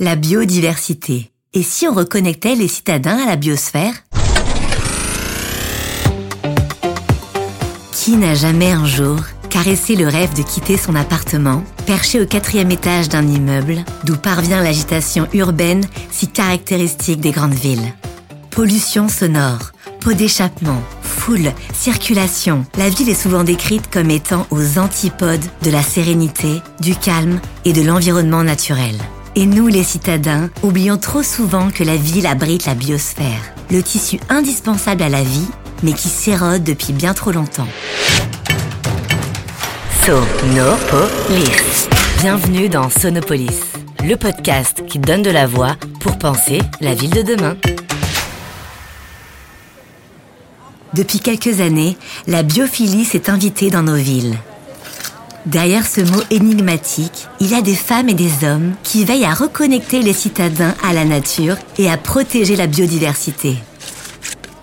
La biodiversité. Et si on reconnectait les citadins à la biosphère? Qui n'a jamais un jour caressé le rêve de quitter son appartement, perché au quatrième étage d'un immeuble, d'où parvient l'agitation urbaine si caractéristique des grandes villes? Pollution sonore, pots d'échappement, foule, circulation. La ville est souvent décrite comme étant aux antipodes de la sérénité, du calme et de l'environnement naturel. Et nous, les citadins, oublions trop souvent que la ville abrite la biosphère, le tissu indispensable à la vie, mais qui s'érode depuis bien trop longtemps. Sonopolis. Bienvenue dans Sonopolis, le podcast qui donne de la voix pour penser la ville de demain. Depuis quelques années, la biophilie s'est invitée dans nos villes. Derrière ce mot énigmatique, il y a des femmes et des hommes qui veillent à reconnecter les citadins à la nature et à protéger la biodiversité.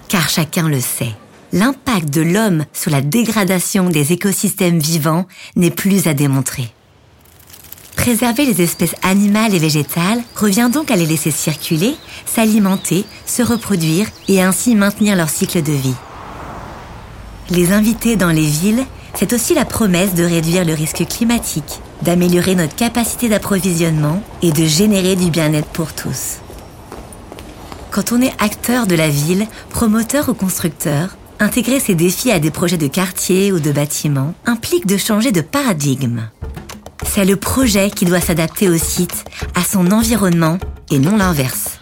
Car chacun le sait, l'impact de l'homme sur la dégradation des écosystèmes vivants n'est plus à démontrer. Préserver les espèces animales et végétales revient donc à les laisser circuler, s'alimenter, se reproduire et ainsi maintenir leur cycle de vie. Les inviter dans les villes c'est aussi la promesse de réduire le risque climatique, d'améliorer notre capacité d'approvisionnement et de générer du bien-être pour tous. Quand on est acteur de la ville, promoteur ou constructeur, intégrer ces défis à des projets de quartier ou de bâtiment implique de changer de paradigme. C'est le projet qui doit s'adapter au site, à son environnement et non l'inverse.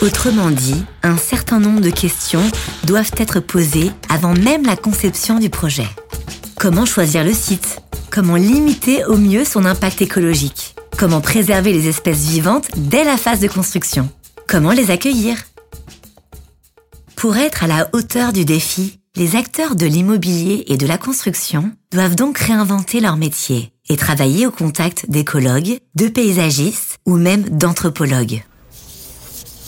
Autrement dit, un certain nombre de questions doivent être posées avant même la conception du projet. Comment choisir le site? Comment limiter au mieux son impact écologique? Comment préserver les espèces vivantes dès la phase de construction? Comment les accueillir? Pour être à la hauteur du défi, les acteurs de l'immobilier et de la construction doivent donc réinventer leur métier et travailler au contact d'écologues, de paysagistes ou même d'anthropologues.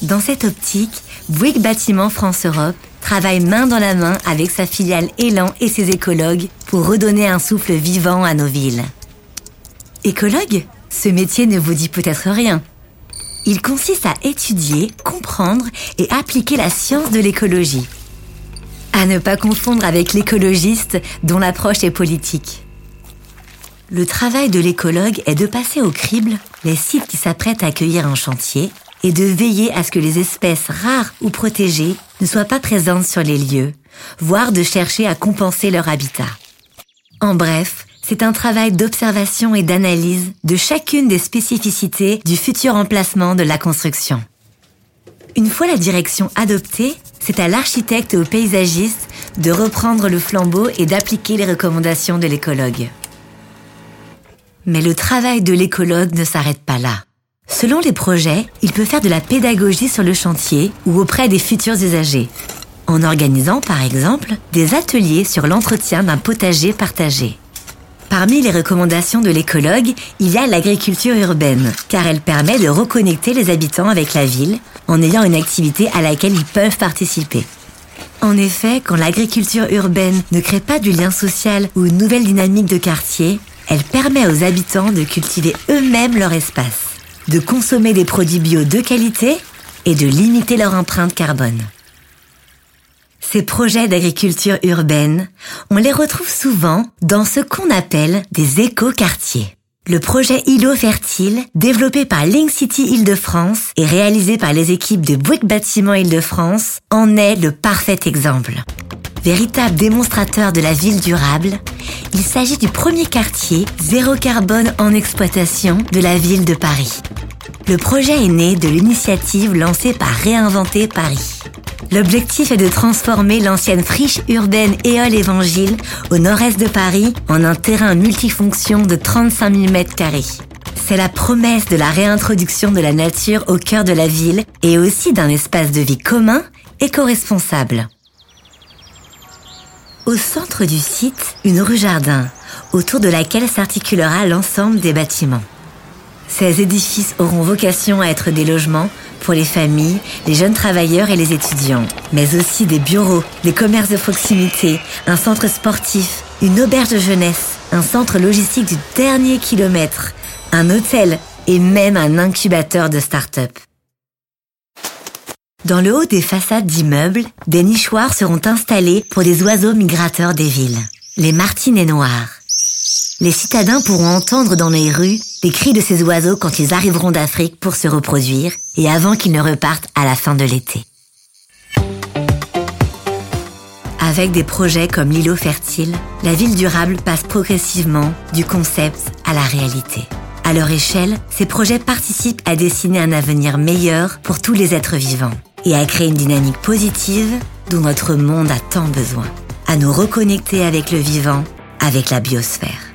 Dans cette optique, Bouygues Bâtiment France Europe travaille main dans la main avec sa filiale Elan et ses écologues pour redonner un souffle vivant à nos villes. Écologue Ce métier ne vous dit peut-être rien. Il consiste à étudier, comprendre et appliquer la science de l'écologie. À ne pas confondre avec l'écologiste dont l'approche est politique. Le travail de l'écologue est de passer au crible les sites qui s'apprêtent à accueillir un chantier et de veiller à ce que les espèces rares ou protégées ne soient pas présentes sur les lieux, voire de chercher à compenser leur habitat. En bref, c'est un travail d'observation et d'analyse de chacune des spécificités du futur emplacement de la construction. Une fois la direction adoptée, c'est à l'architecte et au paysagiste de reprendre le flambeau et d'appliquer les recommandations de l'écologue. Mais le travail de l'écologue ne s'arrête pas là. Selon les projets, il peut faire de la pédagogie sur le chantier ou auprès des futurs usagers, en organisant par exemple des ateliers sur l'entretien d'un potager partagé. Parmi les recommandations de l'écologue, il y a l'agriculture urbaine, car elle permet de reconnecter les habitants avec la ville en ayant une activité à laquelle ils peuvent participer. En effet, quand l'agriculture urbaine ne crée pas du lien social ou une nouvelle dynamique de quartier, elle permet aux habitants de cultiver eux-mêmes leur espace de consommer des produits bio de qualité et de limiter leur empreinte carbone. Ces projets d'agriculture urbaine, on les retrouve souvent dans ce qu'on appelle des éco-quartiers. Le projet îlot fertile, développé par Link City Île-de-France et réalisé par les équipes de Bouygues Bâtiment Île-de-France, en est le parfait exemple. Véritable démonstrateur de la ville durable, il s'agit du premier quartier zéro carbone en exploitation de la ville de Paris. Le projet est né de l'initiative lancée par Réinventer Paris. L'objectif est de transformer l'ancienne friche urbaine Éole Évangile au nord-est de Paris en un terrain multifonction de 35 000 m2. C'est la promesse de la réintroduction de la nature au cœur de la ville et aussi d'un espace de vie commun éco-responsable. Au centre du site, une rue jardin, autour de laquelle s'articulera l'ensemble des bâtiments. Ces édifices auront vocation à être des logements pour les familles, les jeunes travailleurs et les étudiants, mais aussi des bureaux, des commerces de proximité, un centre sportif, une auberge de jeunesse, un centre logistique du dernier kilomètre, un hôtel, et même un incubateur de start-up. Dans le haut des façades d'immeubles, des nichoirs seront installés pour des oiseaux migrateurs des villes, les martinets noirs. Les citadins pourront entendre dans les rues les cris de ces oiseaux quand ils arriveront d'Afrique pour se reproduire et avant qu'ils ne repartent à la fin de l'été. Avec des projets comme l'îlot fertile, la ville durable passe progressivement du concept à la réalité. À leur échelle, ces projets participent à dessiner un avenir meilleur pour tous les êtres vivants et à créer une dynamique positive dont notre monde a tant besoin. À nous reconnecter avec le vivant, avec la biosphère.